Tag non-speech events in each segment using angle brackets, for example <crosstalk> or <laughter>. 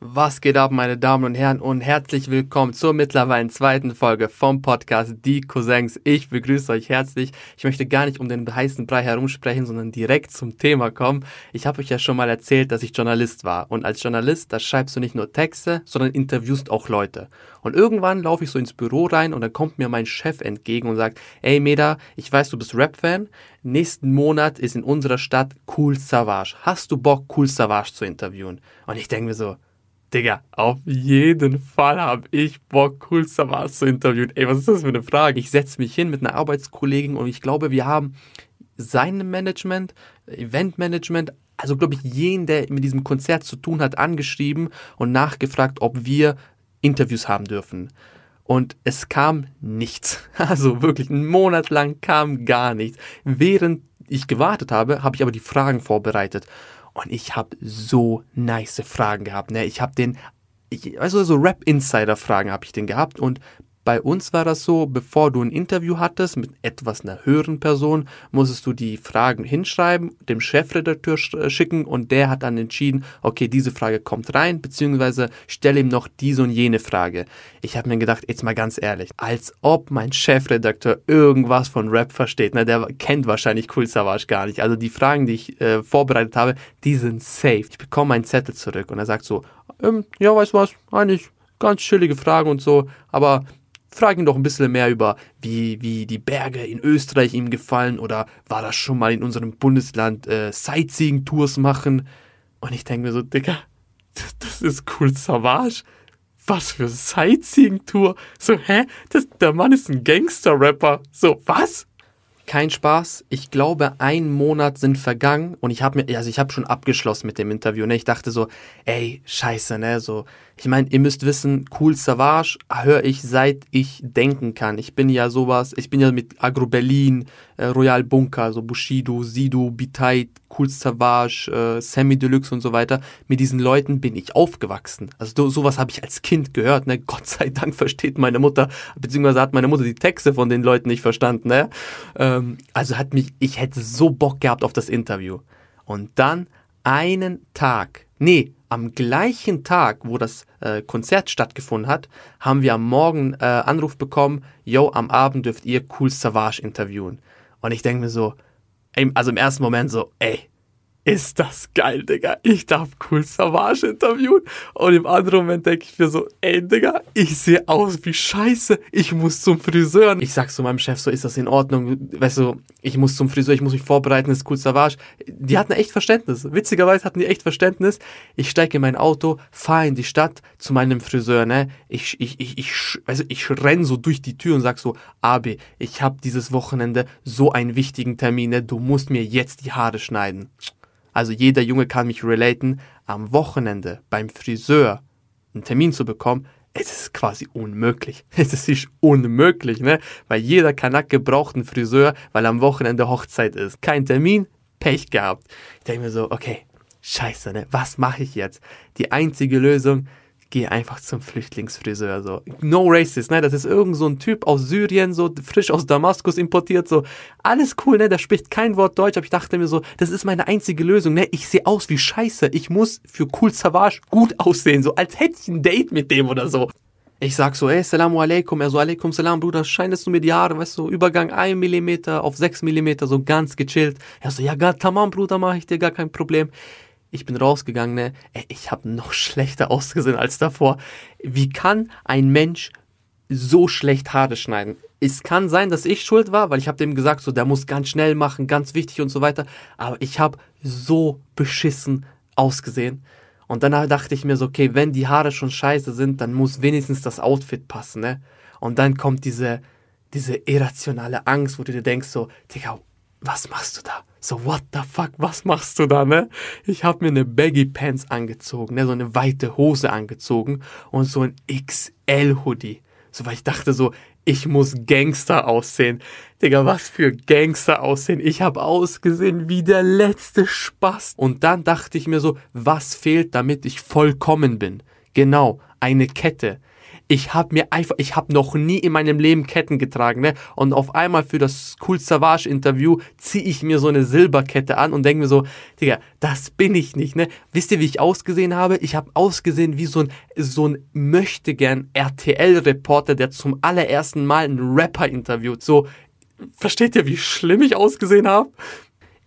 Was geht ab, meine Damen und Herren, und herzlich willkommen zur mittlerweile zweiten Folge vom Podcast Die Cousins. Ich begrüße euch herzlich. Ich möchte gar nicht um den heißen Brei herumsprechen, sondern direkt zum Thema kommen. Ich habe euch ja schon mal erzählt, dass ich Journalist war. Und als Journalist, da schreibst du nicht nur Texte, sondern interviewst auch Leute. Und irgendwann laufe ich so ins Büro rein und dann kommt mir mein Chef entgegen und sagt, ey Meda, ich weiß, du bist Rap-Fan. Nächsten Monat ist in unserer Stadt Cool Savage. Hast du Bock, Cool Savage zu interviewen? Und ich denke mir so, Digga, auf jeden Fall habe ich Bock, Cool Savage zu interviewen. Ey, was ist das für eine Frage? Ich setze mich hin mit einer Arbeitskollegin und ich glaube, wir haben sein Management, Eventmanagement, also glaube ich, jeden, der mit diesem Konzert zu tun hat, angeschrieben und nachgefragt, ob wir Interviews haben dürfen. Und es kam nichts. <laughs> Also wirklich, einen Monat lang kam gar nichts. Während ich gewartet habe, habe ich aber die Fragen vorbereitet. Und ich habe so nice Fragen gehabt. Ne? Ich habe den, ich, also so Rap-Insider-Fragen habe ich den gehabt. Und bei uns war das so, bevor du ein Interview hattest mit etwas einer höheren Person, musstest du die Fragen hinschreiben, dem Chefredakteur äh, schicken und der hat dann entschieden, okay, diese Frage kommt rein, beziehungsweise stelle ihm noch diese und jene Frage. Ich habe mir gedacht, jetzt mal ganz ehrlich, als ob mein Chefredakteur irgendwas von Rap versteht. Ne? Der kennt wahrscheinlich Cool Savage gar nicht. Also die Fragen, die ich äh, vorbereitet habe, die sind safe. Ich bekomme einen Zettel zurück und er sagt so, ähm, ja, weißt du was, eigentlich ganz chillige Fragen und so, aber Frag ihn doch ein bisschen mehr über, wie, wie die Berge in Österreich ihm gefallen oder war das schon mal in unserem Bundesland äh, Sightseeing-Tours machen. Und ich denke mir so, Digga, das, ist cool Savage. Was für Sightseeing-Tour? So, hä? Das, der Mann ist ein Gangster-Rapper. So, was? Kein Spaß. Ich glaube, ein Monat sind vergangen und ich habe mir, also ich habe schon abgeschlossen mit dem Interview. Ne? Ich dachte so, ey, scheiße, ne? So, ich meine, ihr müsst wissen, Cool Savage höre ich seit ich denken kann. Ich bin ja sowas, ich bin ja mit Agro Berlin, äh, Royal Bunker, so Bushido, Sido, Biteit, Cool Savage, äh, Sammy Deluxe und so weiter. Mit diesen Leuten bin ich aufgewachsen. Also sowas habe ich als Kind gehört. Ne? Gott sei Dank versteht meine Mutter, beziehungsweise hat meine Mutter die Texte von den Leuten nicht verstanden. Ne? Ähm, also hat mich, ich hätte so Bock gehabt auf das Interview. Und dann einen Tag, nee, am gleichen Tag, wo das äh, Konzert stattgefunden hat, haben wir am Morgen äh, Anruf bekommen, yo, am Abend dürft ihr Cool Savage interviewen. Und ich denke mir so, also im ersten Moment so, ey, ist das geil, Digga. Ich darf Cool Savage interviewen. Und im anderen Moment denke ich mir so, ey, Digga, ich sehe aus wie Scheiße. Ich muss zum Friseur. Ich sag zu meinem Chef so, ist das in Ordnung? Weißt du, ich muss zum Friseur, ich muss mich vorbereiten, ist Cool Savage. Die hatten echt Verständnis. Witzigerweise hatten die echt Verständnis. Ich steige in mein Auto, fahre in die Stadt zu meinem Friseur, ne? Ich, ich, ich, ich, also ich renn so durch die Tür und sag so, Abi, ich habe dieses Wochenende so einen wichtigen Termin, ne? Du musst mir jetzt die Haare schneiden. Also jeder Junge kann mich relaten, am Wochenende beim Friseur einen Termin zu bekommen, es ist quasi unmöglich. <laughs> Es ist unmöglich, ne? Weil jeder Kanacke braucht einen Friseur, weil am Wochenende Hochzeit ist. Kein Termin, Pech gehabt. Ich denke mir so, okay, scheiße, ne? Was mache ich jetzt? Die einzige Lösung, geh einfach zum Flüchtlingsfriseur, so. No racist, ne? Das ist irgend so ein Typ aus Syrien, so frisch aus Damaskus importiert, so. Alles cool, ne? Der spricht kein Wort Deutsch, aber ich dachte mir so, das ist meine einzige Lösung, ne? Ich sehe aus wie Scheiße. Ich muss für Cool Savage gut aussehen, so. Als hätte ich ein Date mit dem oder so. Ich sag so, ey, Salamu alaikum, er so, alaikum salam, Bruder, scheinest du mir die Haare, weißt du, Übergang 1 mm auf 6 mm, so ganz gechillt. Er so, ja, gar tamam, Bruder, mach ich dir gar kein Problem ich bin rausgegangen, ne? Ey, ich habe noch <laughs> schlechter ausgesehen als davor. Wie kann ein Mensch so schlecht Haare schneiden? Es kann sein, dass ich schuld war, weil ich habe dem gesagt, so der muss ganz schnell machen, ganz wichtig und so weiter. Aber ich habe so beschissen ausgesehen. Und dann dachte ich mir so, okay, wenn die Haare schon scheiße sind, dann muss wenigstens das Outfit passen, ne? Und dann kommt diese, diese irrationale Angst, wo du dir denkst so, Digga, was machst du da? So, what the fuck, was machst du da, ne? Ich habe mir eine Baggy Pants angezogen, ne? So eine weite Hose angezogen und so ein XL Hoodie. So, weil ich dachte so, ich muss Gangster aussehen. Digga, was für Gangster aussehen. Ich habe ausgesehen wie der letzte Spaß. Und dann dachte ich mir so, was fehlt, damit ich vollkommen bin? Genau, eine Kette. Ich habe mir einfach, ich habe noch nie in meinem Leben Ketten getragen, ne? Und auf einmal für das Cool Savage Interview ziehe ich mir so eine Silberkette an und denke mir so, Digga, das bin ich nicht, ne? Wisst ihr, wie ich ausgesehen habe? Ich habe ausgesehen wie so ein, so ein möchtegern RTL-Reporter, der zum allerersten Mal einen Rapper interviewt. So, versteht ihr, wie schlimm ich ausgesehen habe?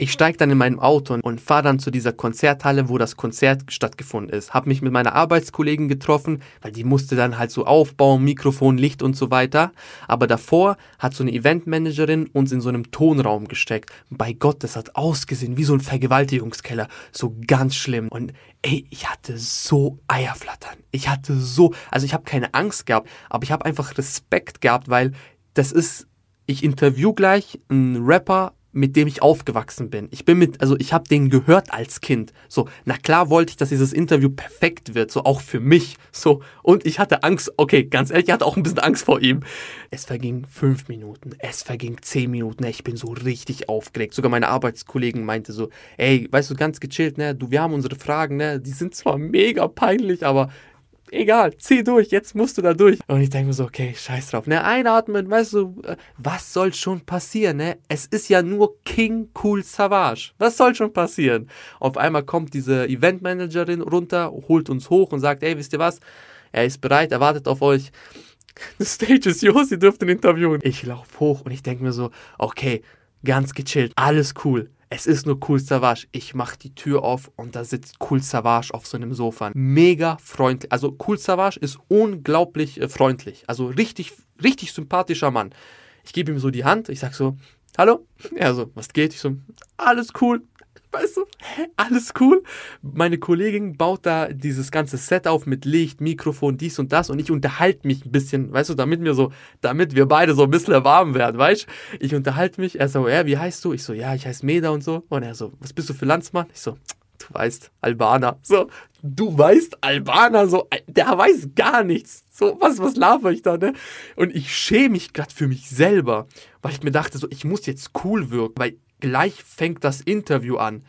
Ich steige dann in meinem Auto und fahre dann zu dieser Konzerthalle, wo das Konzert stattgefunden ist. Hab mich mit meiner Arbeitskollegin getroffen, weil die musste dann halt so aufbauen, Mikrofon, Licht und so weiter. Aber davor hat so eine Eventmanagerin uns in so einem Tonraum gesteckt. Bei Gott, das hat ausgesehen wie so ein Vergewaltigungskeller. So ganz schlimm. Und ey, ich hatte so Eierflattern. Ich hatte so, also ich habe keine Angst gehabt, aber ich habe einfach Respekt gehabt, weil das ist, ich interview gleich einen Rapper mit dem ich aufgewachsen bin. Ich bin mit, also ich habe den gehört als Kind. So, na klar wollte ich, dass dieses Interview perfekt wird, so auch für mich. So, und ich hatte Angst, okay, ganz ehrlich, ich hatte auch ein bisschen Angst vor ihm. Es verging fünf Minuten, es verging zehn Minuten, ich bin so richtig aufgeregt. Sogar meine Arbeitskollegen meinte so, ey, weißt du, ganz gechillt, ne, du, wir haben unsere Fragen, ne, die sind zwar mega peinlich, aber egal, zieh durch, jetzt musst du da durch. Und ich denke mir so, okay, scheiß drauf. Ne, einatmen, weißt du, äh, was soll schon passieren, ne? Es ist ja nur King Cool Savage. Was soll schon passieren? Auf einmal kommt diese Eventmanagerin runter, holt uns hoch und sagt, ey, wisst ihr was? Er ist bereit, er wartet auf euch. <laughs> The stage is yours, ihr dürft ihn interviewen. Ich laufe hoch und ich denke mir so, okay, ganz gechillt, alles cool. Es ist nur Cool Savage. Ich mache die Tür auf und da sitzt Cool Savage auf so einem Sofa. Mega freundlich. Also Cool Savage ist unglaublich äh, freundlich. Also richtig, richtig sympathischer Mann. Ich gebe ihm so die Hand. Ich sag so, hallo? Er so, was geht? Ich so, alles cool weißt du, alles cool. Meine Kollegin baut da dieses ganze Set auf mit Licht, Mikrofon, dies und das und ich unterhalte mich ein bisschen, weißt du, damit wir so, damit wir beide so ein bisschen warm werden, weißt du? Ich unterhalte mich, er so, ja, wie heißt du? Ich so, ja, ich heiße Meda und so. Und er so, was bist du für Landsmann? Ich so, du weißt, Albaner. So, du weißt Albaner, so, der weiß gar nichts. So, was, was laber ich da, ne? Und ich schäme mich gerade für mich selber, weil ich mir dachte, so, ich muss jetzt cool wirken, weil gleich fängt das Interview an.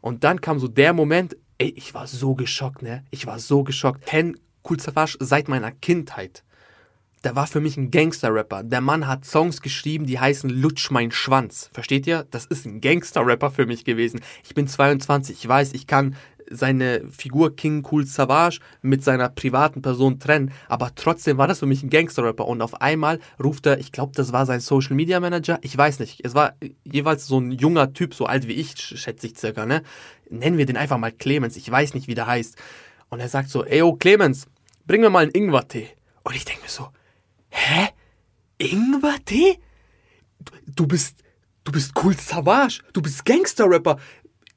Und dann kam so der Moment, ey, ich war so geschockt, ne? Ich war so geschockt. Ken Kulzafasch seit meiner Kindheit. Der war für mich ein Gangster-Rapper. Der Mann hat Songs geschrieben, die heißen Lutsch mein Schwanz. Versteht ihr? Das ist ein Gangster-Rapper für mich gewesen. Ich bin 22, ich weiß, ich kann seine Figur King Cool Savage mit seiner privaten Person trennen, aber trotzdem war das für mich ein Gangster-Rapper und auf einmal ruft er, ich glaube, das war sein Social Media Manager, ich weiß nicht, es war jeweils so ein junger Typ, so alt wie ich, schätze ich circa, ne? Nennen wir den einfach mal Clemens, ich weiß nicht, wie der heißt. Und er sagt so, ey, oh Clemens, bring mir mal einen Ingwertee. Und ich denke mir so, hä? Ingwertee? Du bist, du bist cool Savage, du bist Gangster-Rapper,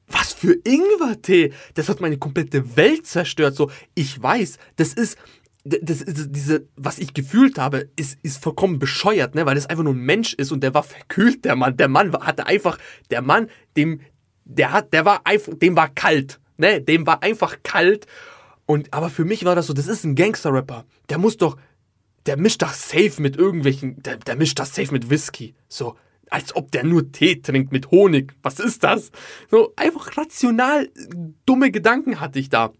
was für Ingwertee? Das hat meine komplette Welt zerstört. So, ich weiß, das ist, das, das, diese, was ich gefühlt habe, ist, ist vollkommen bescheuert, ne? weil das einfach nur ein Mensch ist und der war verkühlt, der Mann. Der Mann hatte einfach, der Mann, dem, der hat, der war einfach, dem war kalt, ne? Dem war einfach kalt. Und, aber für mich war das so, das ist ein Gangster-Rapper. Der muss doch, der mischt das safe mit irgendwelchen, der, der mischt das safe mit Whisky. So, als ob der nur Tee trinkt mit Honig. Was ist das? So einfach rational dumme Gedanken hatte ich da.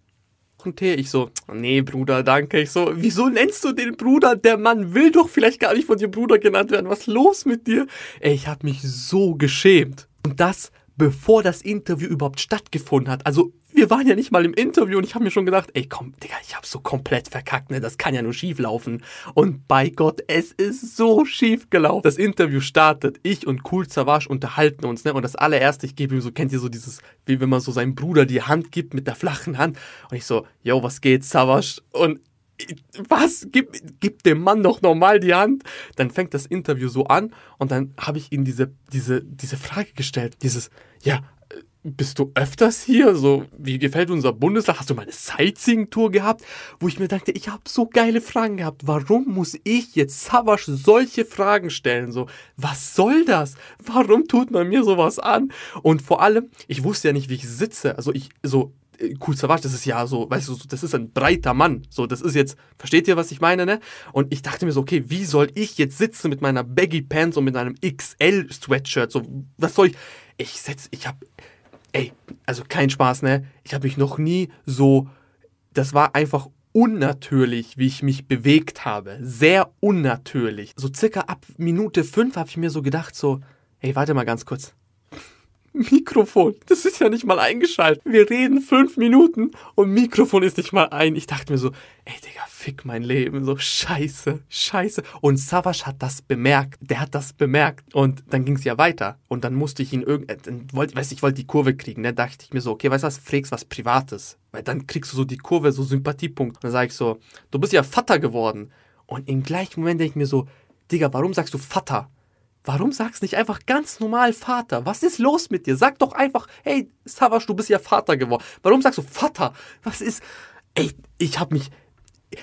Und Tee, ich so, nee, Bruder, danke. Ich so, wieso nennst du den Bruder? Der Mann will doch vielleicht gar nicht von dir Bruder genannt werden. Was ist los mit dir? Ey, ich hab mich so geschämt. Und das bevor das Interview überhaupt stattgefunden hat. Also wir waren ja nicht mal im Interview und ich habe mir schon gedacht, ey komm, Digga, ich habe so komplett verkackt, ne? Das kann ja nur schief laufen. Und bei Gott, es ist so schief gelaufen. Das Interview startet, ich und Cool Savage unterhalten uns, ne? Und das allererste, ich gebe ihm so, kennt ihr so dieses, wie wenn man so seinem Bruder die Hand gibt mit der flachen Hand. Und ich so, yo, was geht, Savage? Und was? Gib, gib dem Mann doch normal die Hand. Dann fängt das Interview so an und dann habe ich ihm diese, diese, diese Frage gestellt. Dieses, ja, bist du öfters hier? So, wie gefällt unser Bundesland? Hast du mal eine Sightseeing-Tour gehabt? Wo ich mir dachte, ich habe so geile Fragen gehabt. Warum muss ich jetzt Savasch solche Fragen stellen? So, was soll das? Warum tut man mir sowas an? Und vor allem, ich wusste ja nicht, wie ich sitze. Also ich, so, Cool Savage, das ist ja so, weißt du, das ist ein breiter Mann. So, das ist jetzt, versteht ihr, was ich meine, ne? Und ich dachte mir so, okay, wie soll ich jetzt sitzen mit meiner Baggy Pants und mit einem XL Sweatshirt? So, was soll ich? Ich setz, ich hab, ey, also kein Spaß, ne? Ich habe mich noch nie so, das war einfach unnatürlich, wie ich mich bewegt habe. Sehr unnatürlich. So circa ab Minute fünf habe ich mir so gedacht, so, hey, warte mal ganz kurz. Mikrofon, das ist ja nicht mal eingeschaltet. Wir reden fünf Minuten und Mikrofon ist nicht mal ein. Ich dachte mir so, ey Digga, fick mein Leben, so scheiße, scheiße. Und Savas hat das bemerkt, der hat das bemerkt. Und dann ging es ja weiter. Und dann musste ich ihn irgendwie, äh, wollte, weiß ich wollte die Kurve kriegen, ne? dachte ich mir so, okay, weißt du was, fragst was Privates. Weil dann kriegst du so die Kurve, so Sympathiepunkt. Und dann sage ich so, du bist ja Vater geworden. Und im gleichen Moment denke ich mir so, Digga, warum sagst du Vater? Warum sagst du nicht einfach ganz normal Vater? Was ist los mit dir? Sag doch einfach, hey, Savasch, du bist ja Vater geworden. Warum sagst du Vater? Was ist. Ey, ich hab mich.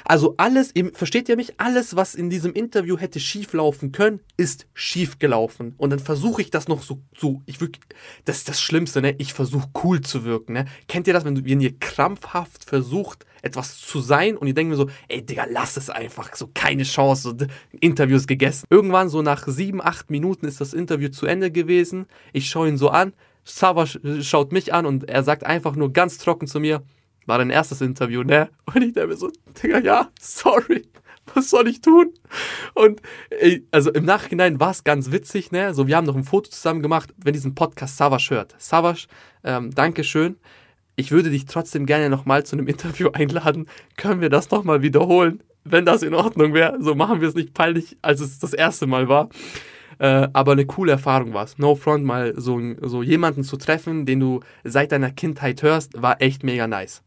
Also alles, versteht ihr mich? Alles, was in diesem Interview hätte schief laufen können, ist schief gelaufen. Und dann versuche ich das noch so, so, ich wirklich, das ist das Schlimmste, ne? Ich versuche cool zu wirken, ne? Kennt ihr das, wenn, du, wenn ihr krampfhaft versucht, etwas zu sein und ihr denkt mir so, ey Digga, lass es einfach, so keine Chance, so, Interview ist gegessen. Irgendwann so nach sieben, acht Minuten ist das Interview zu Ende gewesen. Ich schaue ihn so an, Sava schaut mich an und er sagt einfach nur ganz trocken zu mir, war dein erstes Interview, ne? <laughs> Und ich denke mir so, Digga, ja, sorry. <laughs> Was soll ich tun? Und ey, also im Nachhinein war es ganz witzig, ne? So, wir haben noch ein Foto zusammen gemacht, wenn diesen Podcast Savasch hört. Savasch, ähm, Dankeschön ich würde dich trotzdem gerne nochmal zu einem Interview <laughs> einladen. Können wir das nochmal wiederholen? Wenn das in Ordnung wäre, so machen wir es nicht peinlich, als es das erste Mal war. Äh, aber eine coole Erfahrung war es. No Front, mal so, so jemanden zu treffen, den du seit deiner Kindheit hörst, war echt mega nice.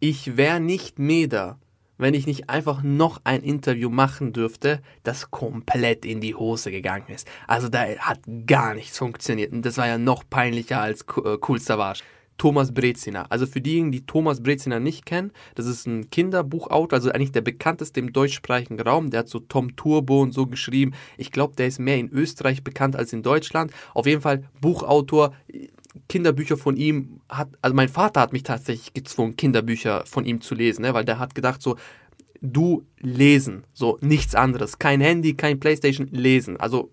Ich wäre nicht Meda, wenn ich nicht einfach noch ein Interview machen dürfte, das komplett in die Hose gegangen ist. Also da hat gar nichts funktioniert. Und das war ja noch peinlicher als äh, Cool Savage. Thomas Brezina. Also für diejenigen, die Thomas Brezina nicht kennen, das ist ein Kinderbuchautor, also eigentlich der bekannteste im deutschsprachigen Raum. Der hat so Tom Turbo und so geschrieben. Ich glaube, der ist mehr in Österreich bekannt als in Deutschland. Auf jeden Fall Buchautor. Kinderbücher von ihm hat, also mein Vater hat mich tatsächlich gezwungen, Kinderbücher von ihm zu lesen, ne, weil der hat gedacht so, du lesen, so nichts anderes, kein Handy, kein Playstation, lesen. Also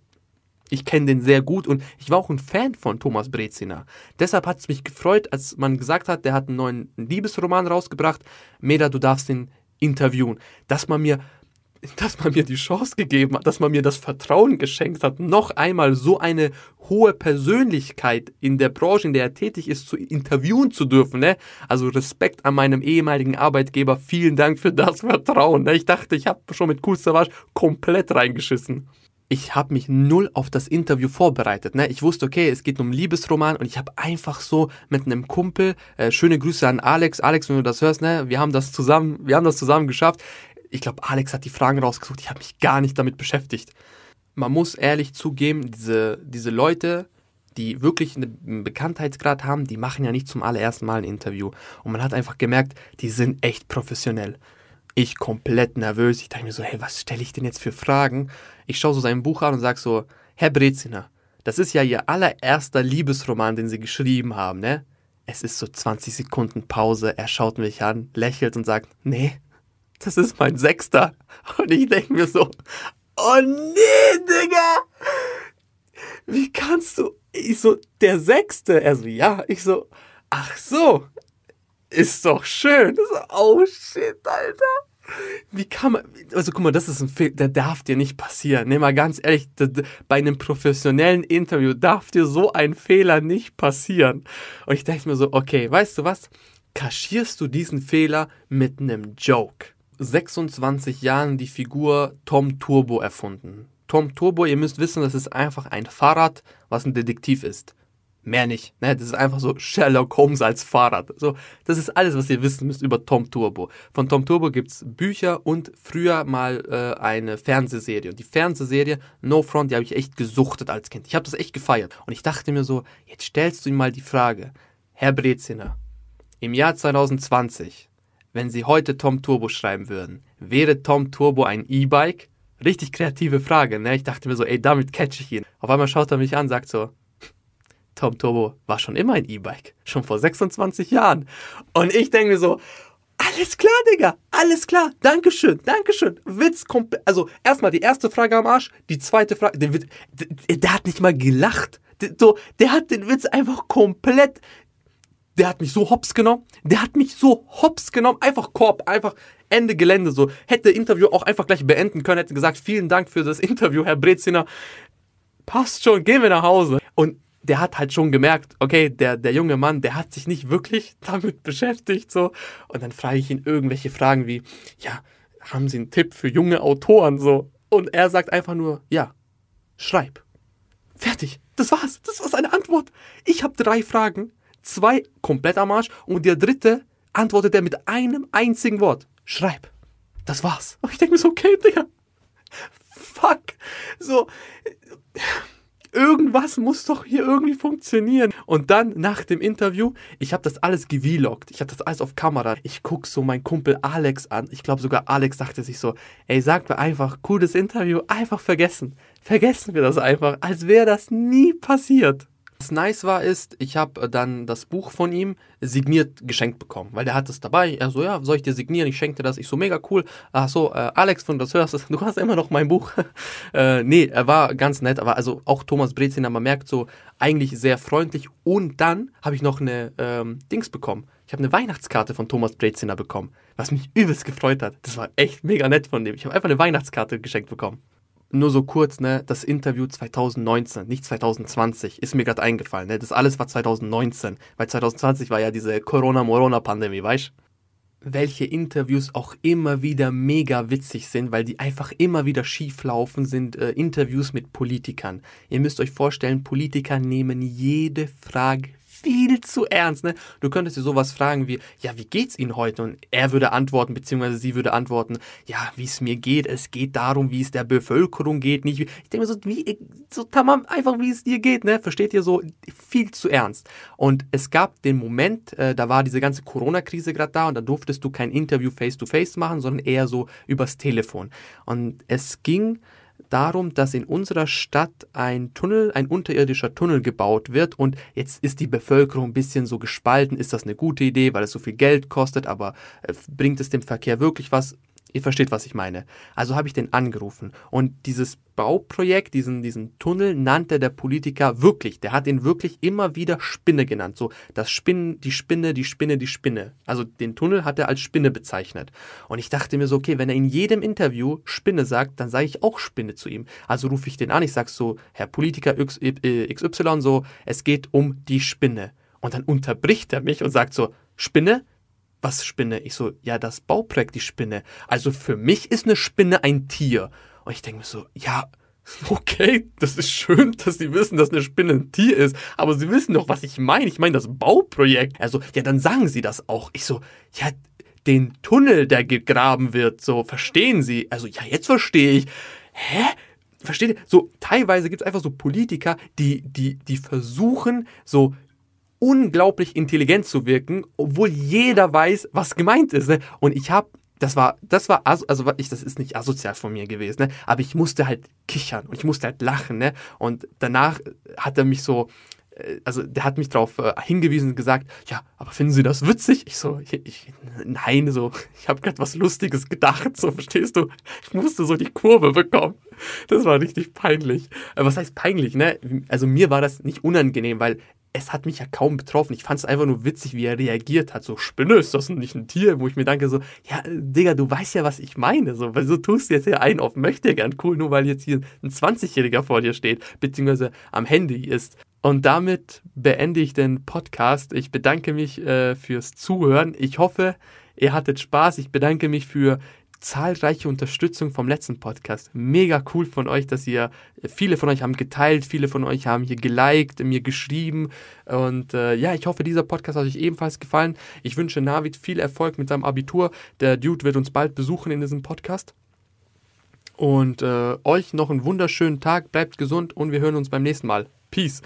ich kenne den sehr gut und ich war auch ein Fan von Thomas Brezina. Deshalb hat es mich gefreut, als man gesagt hat, der hat einen neuen Liebesroman rausgebracht. Meda, du darfst ihn interviewen. Dass man mir <laughs> dass man mir die Chance gegeben hat, dass man mir das Vertrauen geschenkt hat, noch einmal so eine hohe Persönlichkeit in der Branche, in der er tätig ist, zu interviewen zu dürfen. Ne? Also Respekt an meinem ehemaligen Arbeitgeber. Vielen Dank für das Vertrauen. Ne? Ich dachte, ich habe schon mit Cool Savage komplett reingeschissen ich habe mich null auf das Interview vorbereitet. Ne? Ich wusste, okay, es geht um Liebesroman und ich habe einfach so mit einem Kumpel, äh, schöne Grüße an Alex. Alex, wenn du das hörst, ne, wir haben das zusammen, wir haben das zusammen geschafft. Ich glaube, Alex hat die Fragen rausgesucht. Ich habe mich gar nicht damit beschäftigt. Man muss ehrlich zugeben, diese, diese Leute, die wirklich einen Bekanntheitsgrad haben, die machen ja nicht zum allerersten Mal ein Interview. Und man hat einfach gemerkt, die sind echt professionell. Ich komplett nervös. Ich dachte mir so, hey, was stelle ich denn jetzt für Fragen? Ich schaue so sein Buch an und sage so, Herr Breziner, das ist ja Ihr allererster Liebesroman, den Sie geschrieben haben, ne? Es ist so 20 Sekunden Pause. Er schaut mich an, lächelt und sagt, nee, das ist mein sechster. Und ich denke mir so, oh nee, Digga! Wie kannst du? Ich so, der sechste. Er so, ja. Ich so, ach so, ist doch schön. So, oh shit, Alter. Wie kann man, also guck mal, das ist ein Fehler, der darf dir nicht passieren. Nee, mal ganz ehrlich, bei einem professionellen Interview darf dir so ein Fehler nicht passieren. Und ich dachte mir so, okay, weißt du was? Kaschierst du diesen Fehler mit einem Joke? 26 Jahren die Figur Tom Turbo erfunden. Tom Turbo, ihr müsst wissen, das ist einfach ein Fahrrad, was ein Detektiv ist. Mehr nicht. Ne? Das ist einfach so Sherlock Holmes als Fahrrad. So, das ist alles, was ihr wissen müsst über Tom Turbo. Von Tom Turbo gibt es Bücher und früher mal äh, eine Fernsehserie. Und die Fernsehserie No Front, die habe ich echt gesuchtet als Kind. Ich habe das echt gefeiert. Und ich dachte mir so, jetzt stellst du ihm mal die Frage, Herr Breziner, im Jahr 2020, wenn Sie heute Tom Turbo schreiben würden, wäre Tom Turbo ein E-Bike? Richtig kreative Frage, ne? Ich dachte mir so, ey, damit catch ich ihn. Auf einmal schaut er mich an, sagt so, Tom Turbo war schon immer ein E-Bike. Schon vor 26 Jahren. Und ich denke mir so, alles klar, Digga, alles klar, Dankeschön, Dankeschön. Witz komplett. Also, erstmal die erste Frage am Arsch, die zweite Frage, der, der, der hat nicht mal gelacht. Der, so, der hat den Witz einfach komplett der hat mich so hops genommen, der hat mich so hops genommen, einfach Korb, einfach Ende Gelände so. Hätte Interview auch einfach gleich beenden können, hätte gesagt, vielen Dank für das Interview, Herr Breziner. Passt schon, gehen wir nach Hause. Und der hat halt schon gemerkt, okay, der, der junge Mann, der hat sich nicht wirklich <laughs> damit beschäftigt, so. Und dann frage ich ihn irgendwelche Fragen wie, ja, haben Sie einen Tipp für junge Autoren, so? Und er sagt einfach nur, ja, schreib. Fertig. Das war's. Das war seine Antwort. Ich habe drei Fragen, zwei komplett am Arsch und der dritte antwortet er mit einem einzigen Wort. Schreib. Das war's. Und ich denke mir so, okay, Digga. Fuck. So irgendwas muss doch hier irgendwie funktionieren. Und dann nach dem Interview, ich habe das alles gewloggt. Ich habe das alles auf Kamera. Ich gucke so meinen Kumpel Alex an. Ich glaube sogar Alex dachte sich so, ey, sag mir einfach, cooles Interview, einfach vergessen. Vergessen wir das einfach, als wäre das nie passiert. Was nice war, ist, ich habe äh, dann das Buch von ihm signiert geschenkt bekommen, weil der hat es dabei. Er so, ja, soll ich dir signieren? Ich schenke dir das. Ich so, mega cool. Ach so, äh, Alex, von das hörst, <laughs> du hast immer noch mein Buch. <laughs> äh, nee, er war ganz nett, aber also auch Thomas Breziner, man merkt so, eigentlich sehr freundlich. Und dann habe ich noch eine ähm, Dings bekommen. Ich habe eine Weihnachtskarte von Thomas Breziner bekommen, was mich übelst gefreut hat. Das war echt mega nett von dem. Ich habe einfach eine Weihnachtskarte geschenkt bekommen nur so kurz, ne, das Interview 2019, nicht 2020, ist mir gerade eingefallen, ne? Das alles war 2019, weil 2020 war ja diese Corona-Morona-Pandemie, weißt welche Interviews auch immer wieder mega witzig sind, weil die einfach immer wieder schief laufen, sind äh, Interviews mit Politikern. Ihr müsst euch vorstellen, Politiker nehmen jede Frage viel zu ernst. Ne? Du könntest dir sowas fragen wie, ja, wie geht's Ihnen heute? Und er würde antworten, beziehungsweise sie würde antworten, ja, wie es mir geht. Es geht darum, wie es der Bevölkerung geht. Nicht, ich denke mir so, wie, so tamam, einfach wie es dir geht. Ne? Versteht ihr so? Viel zu ernst. Und es gab den Moment, äh, da war diese ganze Corona-Krise gerade da und da durftest du kein Interview face-to-face -face machen, sondern eher so übers Telefon. Und es ging darum, dass in unserer Stadt ein Tunnel, ein unterirdischer Tunnel gebaut wird und jetzt ist die Bevölkerung ein bisschen so gespalten. Ist das eine gute Idee, weil es so viel Geld kostet, aber äh, bringt es dem Verkehr wirklich was? Ihr versteht, was ich meine. Also habe ich den angerufen. Und dieses Bauprojekt, diesen, diesen Tunnel, nannte der Politiker wirklich. Der hat ihn wirklich immer wieder Spinne genannt. So, das Spinnen, die Spinne, die Spinne, die Spinne. Also den Tunnel hat er als Spinne bezeichnet. Und ich dachte mir so, okay, wenn er in jedem Interview Spinne sagt, dann sage ich auch Spinne zu ihm. Also rufe ich den an, ich sage so, Herr Politiker XY, so, es geht um die Spinne. Und dann unterbricht er mich und sagt so, Spinne? Was Spinne? Ich so, ja, das Bauprojekt, die Spinne. Also für mich ist eine Spinne ein Tier. Und ich denke mir so, ja, <laughs> okay, das ist schön, dass Sie wissen, dass eine Spinne ein Tier ist, aber Sie wissen doch, was ich meine. Ich meine das Bauprojekt. Also, ja, dann sagen Sie das auch. Ich so, ja, den Tunnel, der gegraben wird, so, verstehen Sie? Also, ja, jetzt verstehe ich. Hä? Versteht ihr? So, teilweise gibt es einfach so Politiker, die, die, die versuchen, so unglaublich intelligent zu wirken, obwohl jeder weiß, was gemeint ist. Ne? Und ich habe das war, das war, also ich, das ist nicht asozial von mir gewesen, ne? aber ich musste halt kichern und ich musste halt lachen, ne? Und danach hat er mich so, äh, also der hat mich darauf äh, hingewiesen und gesagt, ja, aber finden Sie das witzig? Ich so, ich, ich nein, so, ich habe gerade was Lustiges gedacht, so verstehst du? Ich musste so die Kurve bekommen. Das war richtig peinlich. Äh, was heißt peinlich, ne? Also mir war das nicht unangenehm, weil es hat mich ja kaum betroffen. Ich fand es einfach nur witzig, wie er reagiert hat. So, Spinne, ist das nicht ein Tier? Wo ich mir denke, so, ja, Digga, du weißt ja, was ich meine. So, weil so tust du jetzt ja einen auf möchte gern cool, nur weil jetzt hier ein 20-Jähriger vor dir steht, beziehungsweise am Handy ist. Und damit beende ich den Podcast. Ich bedanke mich äh, fürs Zuhören. Ich hoffe, ihr hattet Spaß. Ich bedanke mich für zahlreiche Unterstützung vom letzten Podcast. Mega cool von euch, dass ihr, viele von euch haben geteilt, viele von euch haben hier geliked, mir geschrieben. Und äh, ja, ich hoffe, dieser Podcast hat euch ebenfalls gefallen. Ich wünsche Navid viel Erfolg mit seinem Abitur. Der Dude wird uns bald besuchen in diesem Podcast. Und äh, euch noch einen wunderschönen Tag, bleibt gesund und wir hören uns beim nächsten Mal. Peace.